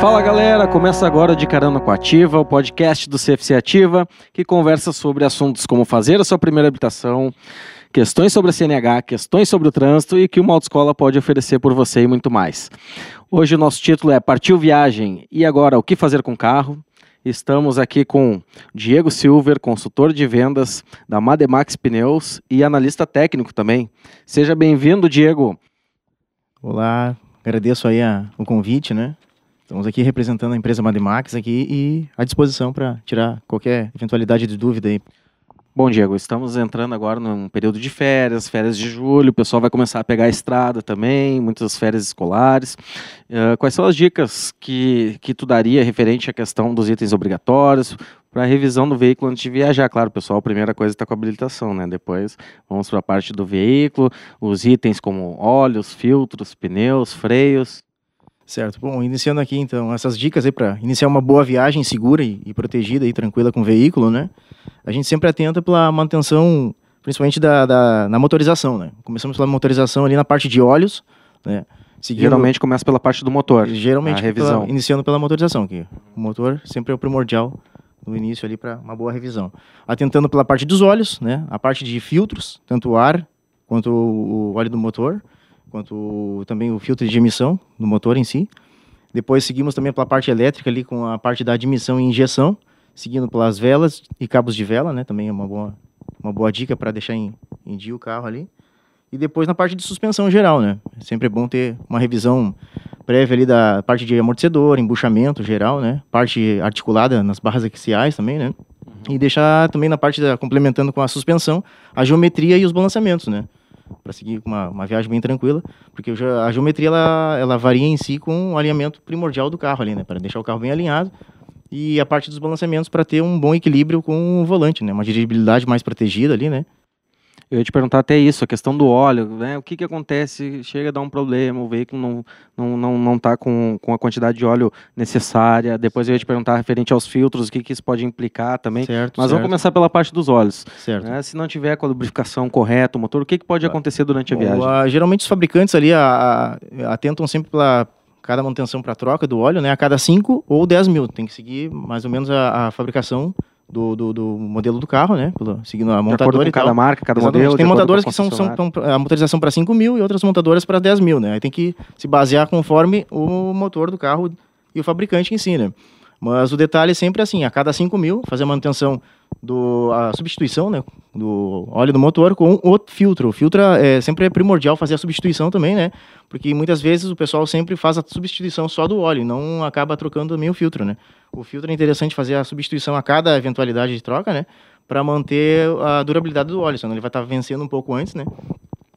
Fala galera, começa agora de Carona com a Ativa, o podcast do CFC Ativa, que conversa sobre assuntos como fazer a sua primeira habitação, questões sobre a CNH, questões sobre o trânsito e que uma autoescola pode oferecer por você e muito mais. Hoje o nosso título é Partiu Viagem e agora o que fazer com o carro? Estamos aqui com Diego Silver, consultor de vendas da Mademax Pneus e analista técnico também. Seja bem-vindo, Diego. Olá, agradeço aí a, o convite, né? Estamos aqui representando a empresa Mademax aqui e à disposição para tirar qualquer eventualidade de dúvida aí. Bom, Diego, estamos entrando agora num período de férias, férias de julho, o pessoal vai começar a pegar a estrada também, muitas férias escolares. Uh, quais são as dicas que, que tu daria referente à questão dos itens obrigatórios para a revisão do veículo antes de viajar? Claro, pessoal, a primeira coisa está com a habilitação, né? Depois vamos para a parte do veículo, os itens como óleos, filtros, pneus, freios. Certo. Bom, iniciando aqui então essas dicas aí para iniciar uma boa viagem segura e, e, protegida e tranquila com o veículo, né? A gente sempre atenta pela manutenção, principalmente da, da na motorização, né? Começamos pela motorização ali na parte de óleos, né? Seguindo, geralmente começa pela parte do motor. Geralmente a revisão. Pela, iniciando pela motorização, que o motor sempre é o primordial no início ali para uma boa revisão. Atentando pela parte dos óleos, né? A parte de filtros, tanto o ar quanto o óleo do motor quanto também o filtro de emissão do motor em si. Depois seguimos também pela parte elétrica ali com a parte da admissão e injeção, seguindo pelas velas e cabos de vela, né? Também é uma boa, uma boa dica para deixar em, em dia o carro ali. E depois na parte de suspensão geral, né? É sempre bom ter uma revisão prévia ali da parte de amortecedor, embuchamento geral, né? Parte articulada nas barras axiais também, né? Uhum. E deixar também na parte da complementando com a suspensão, a geometria e os balançamentos, né? Para seguir uma, uma viagem bem tranquila, porque já, a geometria ela, ela varia em si com o alinhamento primordial do carro ali, né, para deixar o carro bem alinhado e a parte dos balanceamentos para ter um bom equilíbrio com o volante, né, uma dirigibilidade mais protegida ali, né, eu ia te perguntar até isso, a questão do óleo, né? O que, que acontece? Chega a dar um problema, o veículo não não não, não tá com, com a quantidade de óleo necessária. Depois eu ia te perguntar referente aos filtros, o que, que isso pode implicar também. Certo, Mas certo. vamos começar pela parte dos óleos. Certo. Né? Se não tiver com a lubrificação correta, o motor, o que, que pode acontecer durante a Bom, viagem? A, geralmente os fabricantes ali a, a, atentam sempre pela cada manutenção para troca do óleo, né? A cada 5 ou 10 mil. Tem que seguir mais ou menos a, a fabricação do, do, do, modelo do carro, né? Pelo, seguindo a montadora de cada marca, cada Exatamente. modelo. Tem montadoras que são, são, a motorização para 5 mil e outras montadoras para 10 mil, né? Aí tem que se basear conforme o motor do carro e o fabricante em si, né? Mas o detalhe é sempre assim, a cada 5 mil, fazer a manutenção do a substituição, né, do óleo do motor com o filtro. O filtro é sempre é primordial fazer a substituição também, né? Porque muitas vezes o pessoal sempre faz a substituição só do óleo, não acaba trocando também o filtro, né? O filtro é interessante fazer a substituição a cada eventualidade de troca, né? Para manter a durabilidade do óleo, senão ele vai estar tá vencendo um pouco antes, né?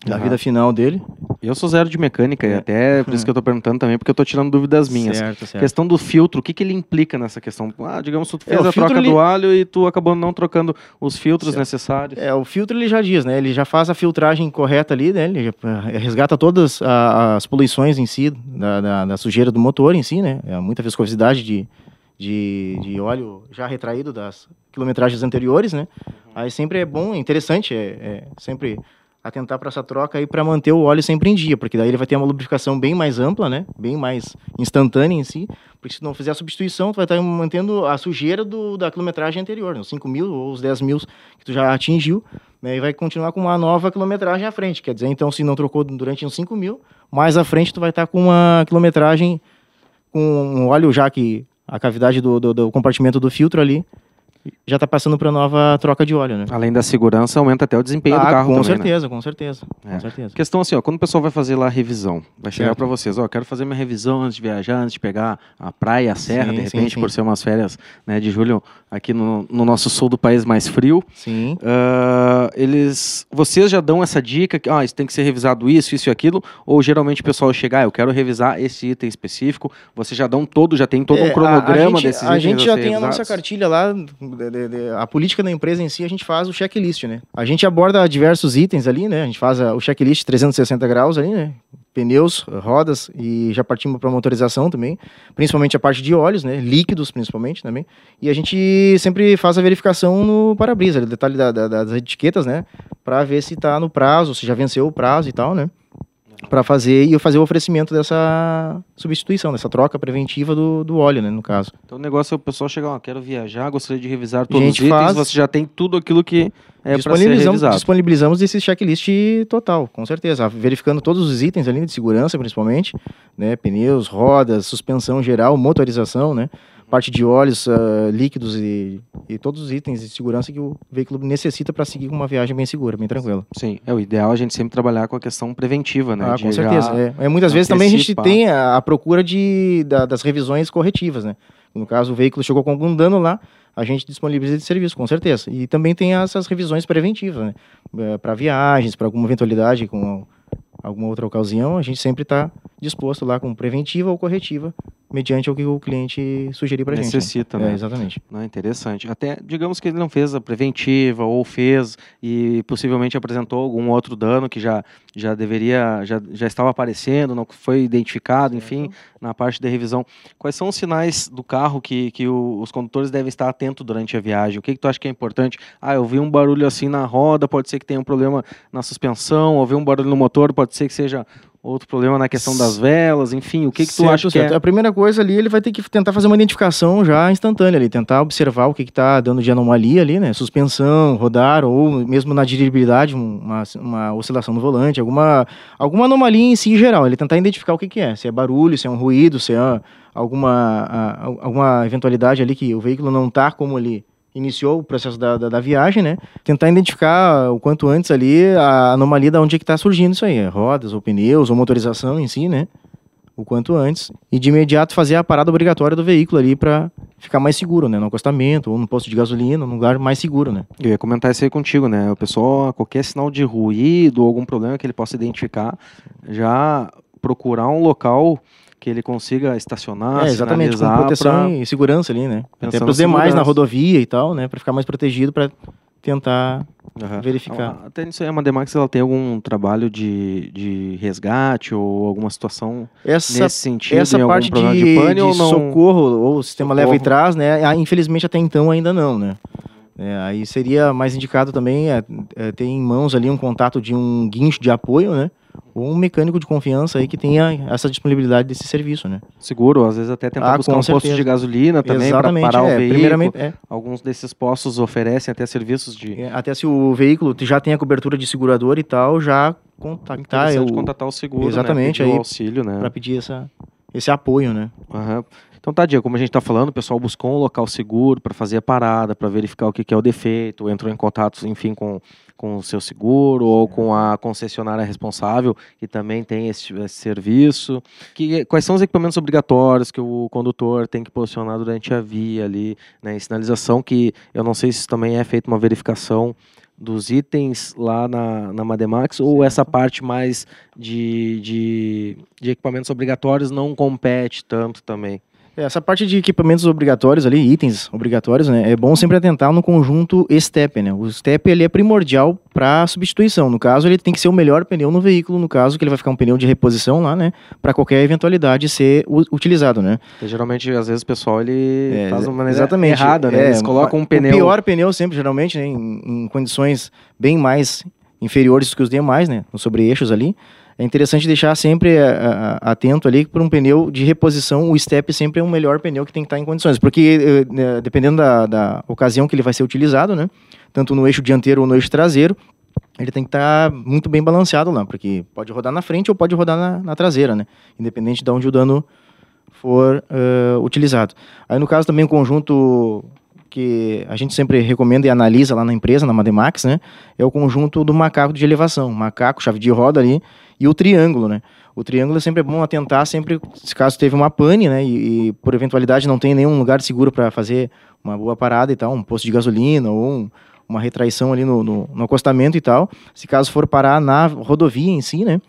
Da uhum. vida final dele. Eu sou zero de mecânica, é. e até por isso que eu estou perguntando também, porque eu estou tirando dúvidas minhas. Certo, certo. Questão do filtro, o que, que ele implica nessa questão? Ah, digamos, tu fez é, a troca ele... do alho e tu acabou não trocando os filtros certo. necessários. É, o filtro ele já diz, né? Ele já faz a filtragem correta ali, né? Ele eh, resgata todas as poluições em si, da, da, da sujeira do motor em si, né? É muita viscosidade de, de, de óleo já retraído das quilometragens anteriores, né? Uhum. Aí sempre é bom, interessante, é, é sempre atentar para essa troca aí para manter o óleo sempre em dia, porque daí ele vai ter uma lubrificação bem mais ampla, né? Bem mais instantânea em si, porque se não fizer a substituição, tu vai estar tá mantendo a sujeira do, da quilometragem anterior, né? os 5 mil ou os 10 mil que tu já atingiu, né? E vai continuar com uma nova quilometragem à frente, quer dizer, então se não trocou durante uns 5 mil, mais à frente tu vai estar tá com uma quilometragem com um óleo já que a cavidade do, do, do compartimento do filtro ali já está passando para nova troca de óleo, né? Além da segurança, aumenta até o desempenho ah, do carro com também, né? certeza, né? com certeza, é. com certeza. Questão assim, ó, quando o pessoal vai fazer lá a revisão, vai chegar para vocês, ó, quero fazer minha revisão antes de viajar, antes de pegar a praia, a serra, sim, de repente, sim, sim. por ser umas férias né, de julho aqui no, no, nosso sul do país mais frio. Sim. Uh, eles, vocês já dão essa dica que, ah, isso tem que ser revisado isso, isso e aquilo, ou geralmente o pessoal chega, ah, eu quero revisar esse item específico, vocês já dão todo, já tem todo é, um cronograma a, a gente, desses A gente já tem revisados. a nossa cartilha lá, a política da empresa em si, a gente faz o checklist, né? A gente aborda diversos itens ali, né? A gente faz o checklist 360 graus ali, né? pneus, rodas e já partimos para motorização também, principalmente a parte de óleos, né, líquidos principalmente também. E a gente sempre faz a verificação no para-brisa, detalhe da, da, das etiquetas, né, para ver se está no prazo, se já venceu o prazo e tal, né para fazer e fazer o oferecimento dessa substituição, dessa troca preventiva do, do óleo, né, no caso. Então o negócio é o pessoal chegar, ó, quero viajar, gostaria de revisar todos os itens, faz... você já tem tudo aquilo que é para ser revisado. Disponibilizamos esse checklist total, com certeza, verificando todos os itens ali de segurança, principalmente, né, pneus, rodas, suspensão geral, motorização, né, parte de óleos, uh, líquidos e, e, todos os itens de segurança que o veículo necessita para seguir uma viagem bem segura, bem tranquila. Sim, é o ideal a gente sempre trabalhar com a questão preventiva, né? Ah, com certeza. É. é. muitas vezes também a gente tem a, a procura de, da, das revisões corretivas, né? No caso, o veículo chegou com algum dano lá, a gente disponibiliza esse serviço, com certeza. E também tem essas revisões preventivas, né? É, para viagens, para alguma eventualidade com alguma outra ocasião, a gente sempre está disposto lá com preventiva ou corretiva mediante o que o cliente sugerir para a gente. Necessita, né? É, exatamente. Não, interessante. Até, digamos que ele não fez a preventiva ou fez e possivelmente apresentou algum outro dano que já, já deveria, já, já estava aparecendo, não foi identificado, enfim, na parte da revisão. Quais são os sinais do carro que, que o, os condutores devem estar atentos durante a viagem? O que, que tu acha que é importante? Ah, eu vi um barulho assim na roda, pode ser que tenha um problema na suspensão, ou vi um barulho no motor, pode ser que seja outro problema na questão das velas, enfim, o que, que tu certo, acha certo. que é? A primeira coisa ali, ele vai ter que tentar fazer uma identificação já instantânea ali, tentar observar o que está dando de anomalia ali, né? Suspensão, rodar, ou mesmo na dirigibilidade, uma, uma oscilação no volante, alguma, alguma anomalia em si geral. Ele tentar identificar o que, que é, se é barulho, se é um ruído, se é alguma, alguma eventualidade ali que o veículo não está como ele iniciou o processo da, da, da, viagem, né? Tentar identificar o quanto antes ali a anomalia da onde é que está surgindo isso aí, rodas ou pneus ou motorização em si, né? O quanto antes e de imediato fazer a parada obrigatória do veículo ali para ficar mais seguro, né? No acostamento ou no posto de gasolina, num lugar mais seguro, né? Eu ia comentar isso aí contigo, né? O pessoal, qualquer sinal de ruído ou algum problema que ele possa identificar, já procurar um local que ele consiga estacionar, é, exatamente, com proteção pra... e segurança ali, né? Até para os demais na rodovia e tal, né? Para ficar mais protegido, para tentar uhum. verificar. Até nisso aí, a Mademax ela tem algum trabalho de, de resgate ou alguma situação essa, nesse sentido? Essa parte de, de, de ou não? socorro ou o sistema socorro. leva e traz, né? Ah, infelizmente até então ainda não, né? É, aí seria mais indicado também é, é, ter em mãos ali um contato de um guincho de apoio, né? Ou um mecânico de confiança aí que tenha essa disponibilidade desse serviço, né? Seguro, às vezes até tentar ah, buscar um posto de gasolina também para parar é, o veículo. É. Alguns desses postos oferecem até serviços de... É, até se o veículo já tem a cobertura de segurador e tal, já contactar... Eu... contatar o seguro, né? Exatamente, né? aí, o auxílio, né? Para pedir essa, esse apoio, né? Uhum. Então, Tadia, como a gente está falando, o pessoal buscou um local seguro para fazer a parada, para verificar o que, que, é o defeito, entrou em contato, enfim, com, com o seu seguro ou com a concessionária responsável, que também tem esse, esse serviço. Que, quais são os equipamentos obrigatórios que o condutor tem que posicionar durante a via ali, né, em sinalização, que eu não sei se também é feita uma verificação dos itens lá na, na Mademax ou essa parte mais de, de, de equipamentos obrigatórios não compete tanto também? É, essa parte de equipamentos obrigatórios ali, itens obrigatórios, né, é bom sempre atentar no conjunto STEP, né? O STEP ele é primordial para substituição. No caso, ele tem que ser o melhor pneu no veículo, no caso que ele vai ficar um pneu de reposição lá, né, para qualquer eventualidade ser utilizado, né? Geralmente, às vezes o pessoal ele é, faz uma maneira exatamente, errada, né? É, Eles colocam um pneu. O pior pneu sempre, geralmente, né, em, em condições bem mais inferiores que os demais, né, nos sobre-eixos ali é interessante deixar sempre a, a, atento ali para um pneu de reposição, o step sempre é um melhor pneu que tem que estar em condições, porque dependendo da, da ocasião que ele vai ser utilizado, né, tanto no eixo dianteiro ou no eixo traseiro, ele tem que estar muito bem balanceado lá, porque pode rodar na frente ou pode rodar na, na traseira, né, independente de onde o dano for uh, utilizado. Aí no caso também o conjunto que a gente sempre recomenda e analisa lá na empresa, na Mademax, né? É o conjunto do macaco de elevação, macaco, chave de roda ali e o triângulo, né? O triângulo é sempre bom atentar sempre, se caso teve uma pane, né? E, e por eventualidade não tem nenhum lugar seguro para fazer uma boa parada e tal, um posto de gasolina ou um, uma retraição ali no, no, no acostamento e tal. Se caso for parar na rodovia em si, né?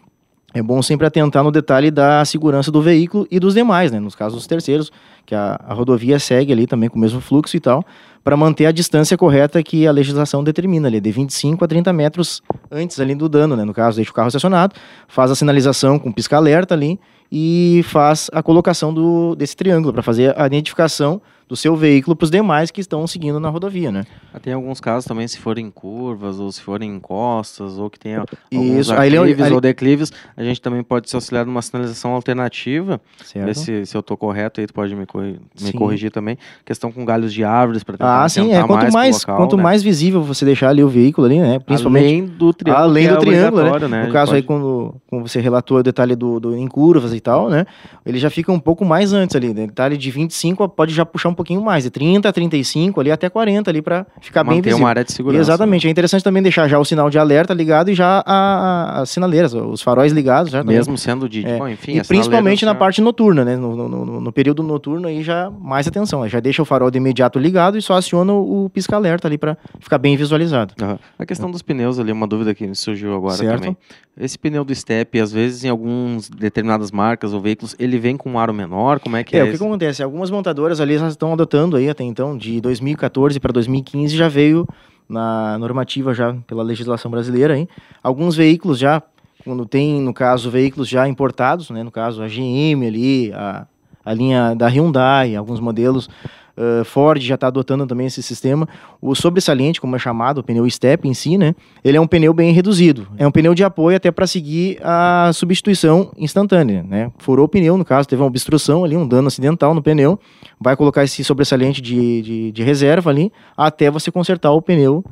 É bom sempre atentar no detalhe da segurança do veículo e dos demais, né? Nos casos dos terceiros, que a, a rodovia segue ali também com o mesmo fluxo e tal, para manter a distância correta que a legislação determina ali, de 25 a 30 metros antes ali do dano, né? No caso, deixa o carro estacionado, faz a sinalização com pisca-alerta ali e faz a colocação do, desse triângulo para fazer a identificação do seu veículo para os demais que estão seguindo na rodovia, né? Ah, Tem alguns casos também, se forem curvas, ou se forem encostas, ou que tenha alguns Isso, aí ele- aclives aí- ou declives, a gente também pode se auxiliar numa sinalização alternativa. Ver Certo? se, se eu tô correto aí, tu pode me, corri- me corrigir também. Questão com galhos de árvores para tentar Ah, sim, é. Quanto pro mais, local, quanto né? mais visível você deixar ali o veículo ali, né? Principalmente Além do triângulo. Além que do é triângulo, né? né? No caso aí, pode- quando, quando você relatou o detalhe do, do- em curvas e tal, né? Ele já fica um pouco mais antes ali. Né? Detalhe de 25 pode já puxar um pouquinho mais, de 30 a 35 ali até 40 ali para ficar bem manter visível. uma área de segurança. né? Exatamente. É interessante também deixar já o sinal de alerta ligado e já as sinaleiras, os faróis ligados. Já também. Mesmo sendo de. É. Bom, enfim, e principalmente na parte noturna, né? No, no- no- no período noturno aí já mais atenção. Já deixa o farol de imediato ligado e só aciona o, o pisca-alerta ali para ficar bem visualizado. Aham. A questão dos pneus ali, uma dúvida que me surgiu agora Certo. também. Esse pneu do Step, às vezes em algumas determinadas marcas ou veículos, ele vem com um aro menor? Como é que é, É, o que, acontece? Algumas montadoras ali já estão adotando aí até então, de 2014 para 2015 já veio na normativa já pela legislação brasileira aí. Alguns veículos já, quando tem, no caso, veículos já importados, né? No caso, a GM ali, a, a linha da Hyundai, alguns modelos, eh, Ford já está adotando também esse sistema. O sobressalente, como é chamado, o pneu step em si, né? Ele é um pneu bem reduzido. É um pneu de apoio até para seguir a substituição instantânea, né? Furou o pneu, no caso, teve uma obstrução ali, um dano acidental no pneu, vai colocar esse sobressalente de, de, de reserva ali até você consertar o pneu,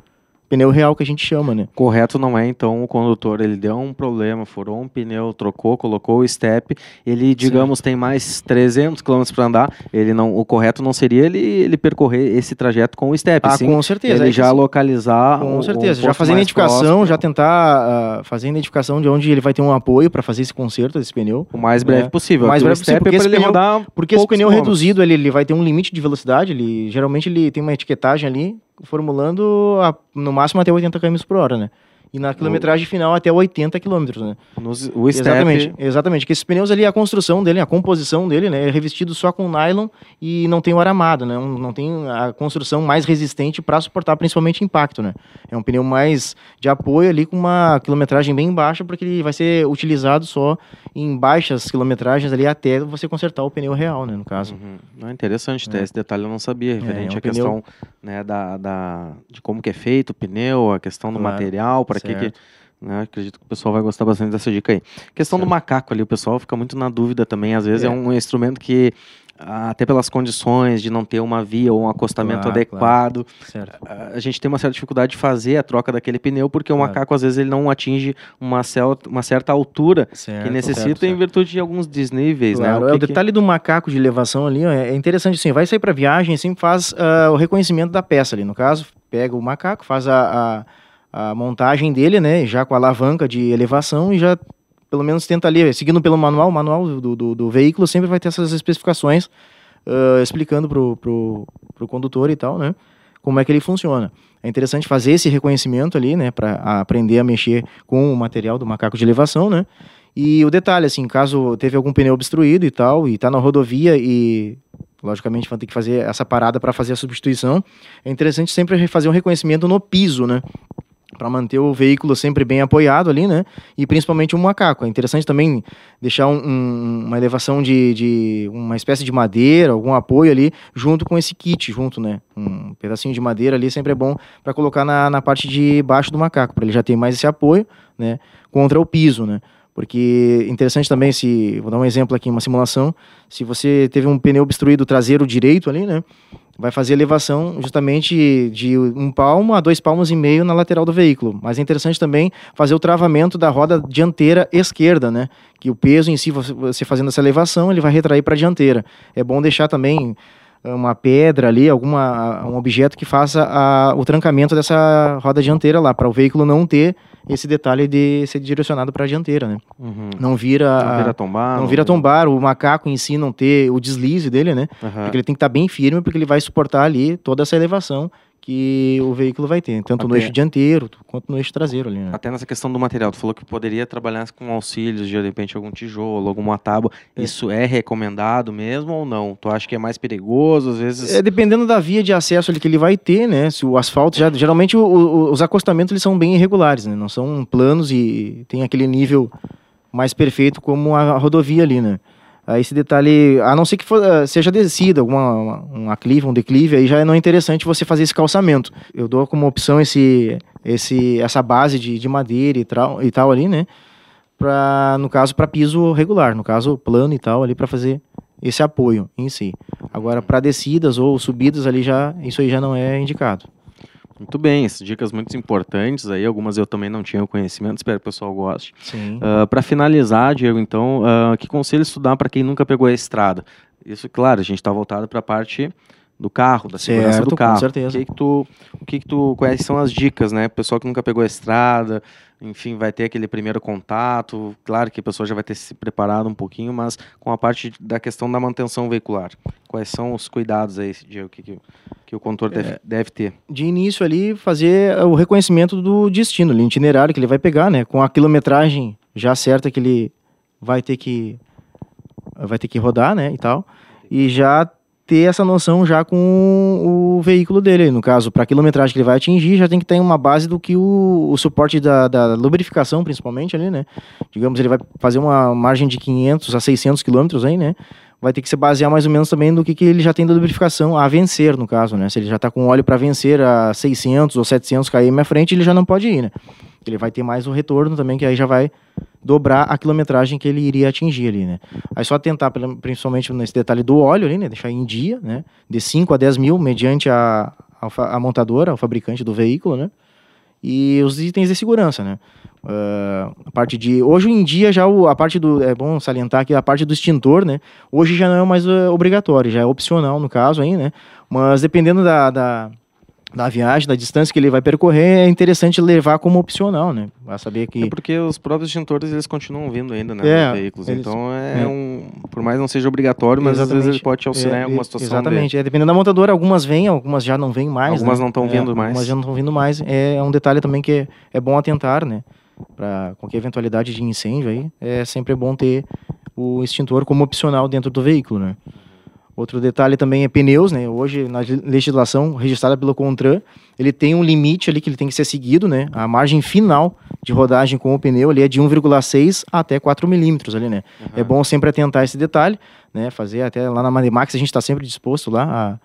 pneu real que a gente chama, né? Correto não é, então, o condutor, ele deu um problema, furou um pneu, trocou, colocou o step, ele, digamos, tem mais 300 km para andar, ele não, o correto não seria ele, ele percorrer esse trajeto com o step, Ah, sim, com certeza. ele é já sim. localizar Com o- certeza, um já fazer identificação, próximo, já tentar ah, fazer a identificação de onde ele vai ter um apoio para fazer esse conserto desse pneu. o mais breve É. possível. O mais breve possível, step porque é para esse ele pneu- Porque esse pneu quilômetros. reduzido, ele, ele vai ter um limite de velocidade, ele geralmente ele tem uma etiquetagem ali, formulando a- no máximo até 80 km por hora, né? E na quilometragem final até 80 km, né? Nos- o step, Exatamente, exatamente. Que esses pneus ali, a construção dele, a composição dele, né, é revestido só com nylon e não tem o aramado, né? um- Não tem a construção mais resistente para suportar principalmente impacto, né? É um pneu mais de apoio ali com uma quilometragem bem baixa, porque ele vai ser utilizado só em baixas quilometragens ali até você consertar o pneu real, né, no caso. Uhum. Não, interessante, até esse detalhe eu não sabia, referente é um à pneu- questão né, da, da, de como que é feito o pneu, a questão do Claro, material, para que que... Né, acredito que o pessoal vai gostar bastante dessa dica aí. Questão do Certo. macaco ali, o pessoal fica muito na dúvida também, às vezes é, É. um instrumento que, ah, até pelas condições de não ter uma via ou um acostamento Claro, adequado, Certo. a gente tem uma certa dificuldade de fazer a troca daquele pneu, porque o Claro. macaco às vezes ele não atinge uma, cel- uma certa altura certo que necessita certo, em virtude de alguns desníveis, Claro, né? é, o que que- detalhe do macaco de elevação ali ó, é é interessante assim, vai sair para viagem, sempre faz ah, o reconhecimento da peça ali, no caso, pega o macaco, faz a, a, a montagem dele, né, já com a alavanca de elevação e já pelo menos tenta ali, seguindo pelo manual, o manual do, do, do veículo sempre vai ter essas especificações ah, explicando pro, pro, pro condutor e tal, né, como é que ele funciona. É interessante fazer esse reconhecimento ali, né, para aprender a mexer com o material do macaco de elevação, né, e o detalhe, assim, caso teve algum pneu obstruído e tal, e tá na rodovia e logicamente vai ter que fazer essa parada para fazer a substituição, é interessante sempre fazer um reconhecimento no piso, né? Para manter o veículo sempre bem apoiado ali, né? E principalmente o macaco. É interessante também deixar um- um- uma elevação de, de uma espécie de madeira, algum apoio ali, junto com esse kit, junto, né? Um pedacinho de madeira ali sempre é bom para colocar na, na parte de baixo do macaco, para ele já ter mais esse apoio, né? Contra o piso, né? Porque interessante também se, vou dar um exemplo aqui, uma simulação, se você teve um pneu obstruído traseiro direito ali, né? Vai fazer elevação justamente de um palmo a dois palmos e meio na lateral do veículo. Mas é interessante também fazer o travamento da roda dianteira esquerda, né? Que o peso em si, você- fazendo essa elevação, ele vai retrair para a dianteira. É bom deixar também uma pedra ali, alguma um objeto que faça a- o trancamento dessa roda dianteira lá, para o veículo não ter esse detalhe de ser direcionado para a dianteira, né? Uhum. Não vira, Não vira tombar. não vira tombar, o macaco em si não ter o deslize dele, né? Aham. Porque ele tem que estar bem firme, porque ele vai suportar ali toda essa elevação que o veículo vai ter, tanto no eixo dianteiro quanto no eixo traseiro ali, né? Até nessa questão do material, tu falou que poderia trabalhar com auxílios, de repente algum tijolo, alguma tábua. É. Isso é recomendado mesmo ou não? Tu acha que é mais perigoso? Às vezes. É, dependendo da via de acesso ali que ele vai ter, né? Se o asfalto já geralmente o- o- os acostamentos eles são bem irregulares, né? Não são planos e tem aquele nível mais perfeito como a rodovia ali, né? Aí esse detalhe, a não ser que for, eh, seja descida, alguma uma, um aclive, um declive, aí já não é interessante você fazer esse calçamento. Eu dou como opção esse, esse, essa base de, de madeira e tal, e tal ali, né? Pra, no caso, para piso regular, no caso, plano e tal, ali para fazer esse apoio em si. Agora, para descidas ou subidas ali já, isso aí já não é indicado. Muito bem, essas dicas muito importantes aí. Algumas eu também não tinha conhecimento, espero que o pessoal goste. Sim. para finalizar, Diego, então, ah, que conselho estudar para quem nunca pegou a estrada? Isso, claro, a gente está voltado para a parte do carro, da segurança Certo, do com carro. certeza. O que, que tu, o que, que tu, quais são as dicas, né? Pessoal que nunca pegou a estrada, enfim, vai ter aquele primeiro contato. Claro que a pessoa já vai ter se preparado um pouquinho, mas com a parte da questão da manutenção veicular. Quais são os cuidados aí, Diego, que, que, que o condutor deve, deve ter? de início ali fazer o reconhecimento do destino, ali, itinerário que ele vai pegar, né? Com a quilometragem já certa que ele vai ter que vai ter que rodar, né, e tal. E já ter essa noção já com o veículo dele, no caso, para a quilometragem que ele vai atingir, já tem que ter uma base do que o, o suporte da, da lubrificação, principalmente ali, né? Digamos, ele vai fazer uma margem de 500 a 600 quilômetros aí, né? Vai ter que se basear mais ou menos também do que, que ele já tem da lubrificação a vencer, no caso, né? Se ele já está com óleo para vencer a 600 ou 700 km à frente, ele já não pode ir, né? Ele vai ter mais o retorno também, que aí já vai dobrar a quilometragem que ele iria atingir ali, né? Aí só tentar, principalmente nesse detalhe do óleo ali, né? Deixar em dia, né? De 5 a 10 mil, mediante a, a, a montadora, o fabricante do veículo, né? E os itens de segurança, né? Ah, a parte de hoje em dia já o- a parte do é bom salientar que a parte do extintor né hoje já não é mais eh, obrigatório já é opcional no caso aí né mas dependendo da, da, da viagem da distância que ele vai percorrer é interessante levar como opcional né para saber que É porque os próprios extintores eles continuam vindo ainda, né, É, nos veículos. eles- então é, é. um, por mais não seja obrigatório, mas às vezes ele Exatamente. pode te auxiliar em É, alguma é, situação. Exatamente. É, dependendo da montadora, algumas vêm, algumas já não vêm mais. Algumas né? não tão É, vindo mais. Algumas já não estão vindo mais. É, é um detalhe também que é, é bom atentar, né? Para qualquer eventualidade de incêndio aí, é sempre bom ter o extintor como opcional dentro do veículo, né? Outro detalhe também é pneus, né? Hoje, na le- legislação registrada pelo CONTRAN, ele tem um limite ali que ele tem que ser seguido, né? A margem final de rodagem com o pneu ali é de 1,6 até 4 milímetros ali, né? É bom sempre atentar esse detalhe, né? Fazer até lá na Mademax a gente está sempre disposto lá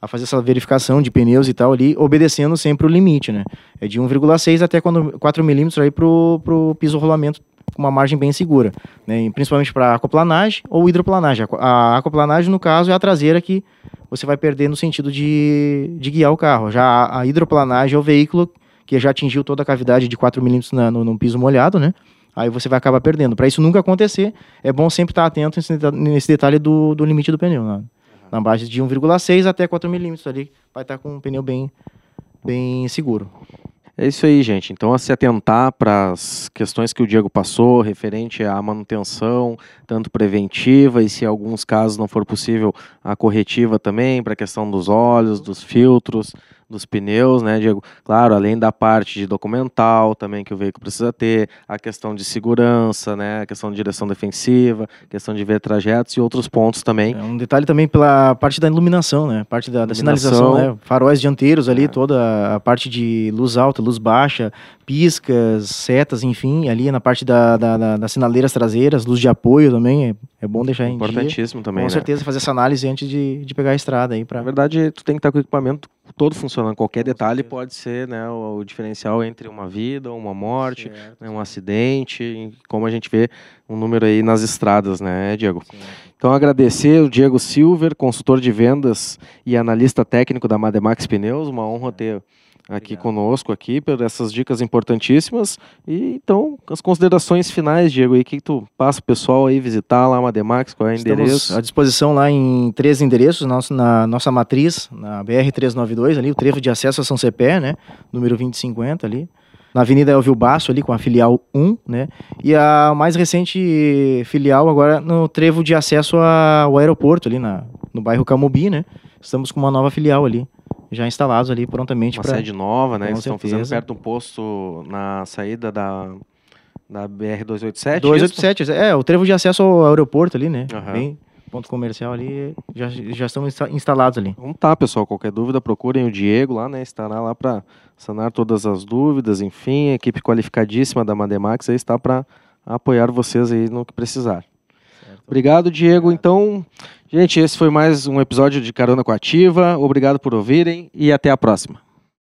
a, a fazer essa verificação de pneus e tal ali, obedecendo sempre o limite, né? É de 1,6 até 4 milímetros aí pro, pro piso rolamento uma margem bem segura, né? Principalmente para aquaplanagem ou hidroplanagem. A aqua- A aquaplanagem, no caso, é a traseira que você vai perder no sentido de, de guiar o carro. Já a, hidroplanagem é o veículo que já atingiu toda a cavidade de 4 milímetros no, no piso molhado, né? Aí você vai acabar perdendo. Para isso nunca acontecer, é bom sempre estar atento nesse detalhe do, do limite do pneu. né? Na base de 1,6 até 4 milímetros ali, vai estar com um pneu bem, bem seguro. É isso aí, gente. Então, a se atentar para as questões que o Diego passou, referente à manutenção, tanto preventiva e, se em alguns casos não for possível, a corretiva também, para a questão dos óleos, dos filtros, dos pneus, né, Diego? Claro, além da parte de documental também que o veículo precisa ter, a questão de segurança, né, a questão de direção defensiva, questão de ver trajetos e outros pontos também. É um detalhe também pela parte da iluminação, né? Parte da, da sinalização, né? Faróis dianteiros ali, É. toda a parte de luz alta, luz baixa, piscas, setas, enfim, ali na parte da, da, da- das sinaleiras traseiras, luz de apoio também, é, é bom deixar em dia. Importantíssimo também, Com né? certeza, fazer essa análise antes de, de pegar a estrada aí Na para verdade, tu tem que estar com o equipamento todo funcionando. Qualquer detalhe pode ser né, o, o diferencial entre uma vida, uma morte, né, um acidente, como a gente vê um número aí nas estradas, né, Diego? Então, agradecer o Diego Silver, consultor de vendas e analista técnico da Mademax Pneus. Uma honra ter aqui Obrigado. conosco aqui por essas dicas importantíssimas. E então, as considerações finais, Diego, aí, o que, tu passa o pessoal aí visitar lá a Mademax, qual é o Estamos endereço? à disposição lá em três endereços, nosso, na nossa matriz, na BR-392, ali, o trevo de acesso a São Cepé, né? Número 2050 ali. Na Avenida Elvio Basso, ali, com a filial 1, né? E a mais recente filial agora no trevo de acesso ao aeroporto, ali na, no bairro Camubi, né? Estamos com uma nova filial ali. Já instalados ali prontamente Uma para sede nova, né? Com Eles estão fazendo certeza. perto de um posto na saída da, da BR-287. 287, é, o trevo de acesso ao aeroporto ali, né? Aham. Bem, ponto comercial ali, já, já estão insta- instalados ali. Então tá, pessoal. Qualquer dúvida, procurem o Diego lá, né? Estará lá para sanar todas as dúvidas. Enfim, a equipe qualificadíssima da Mademax aí está para apoiar vocês aí no que precisar. Obrigado, Diego. Então, gente, esse foi mais um episódio de Carona com a Ativa. Obrigado por ouvirem e até a próxima.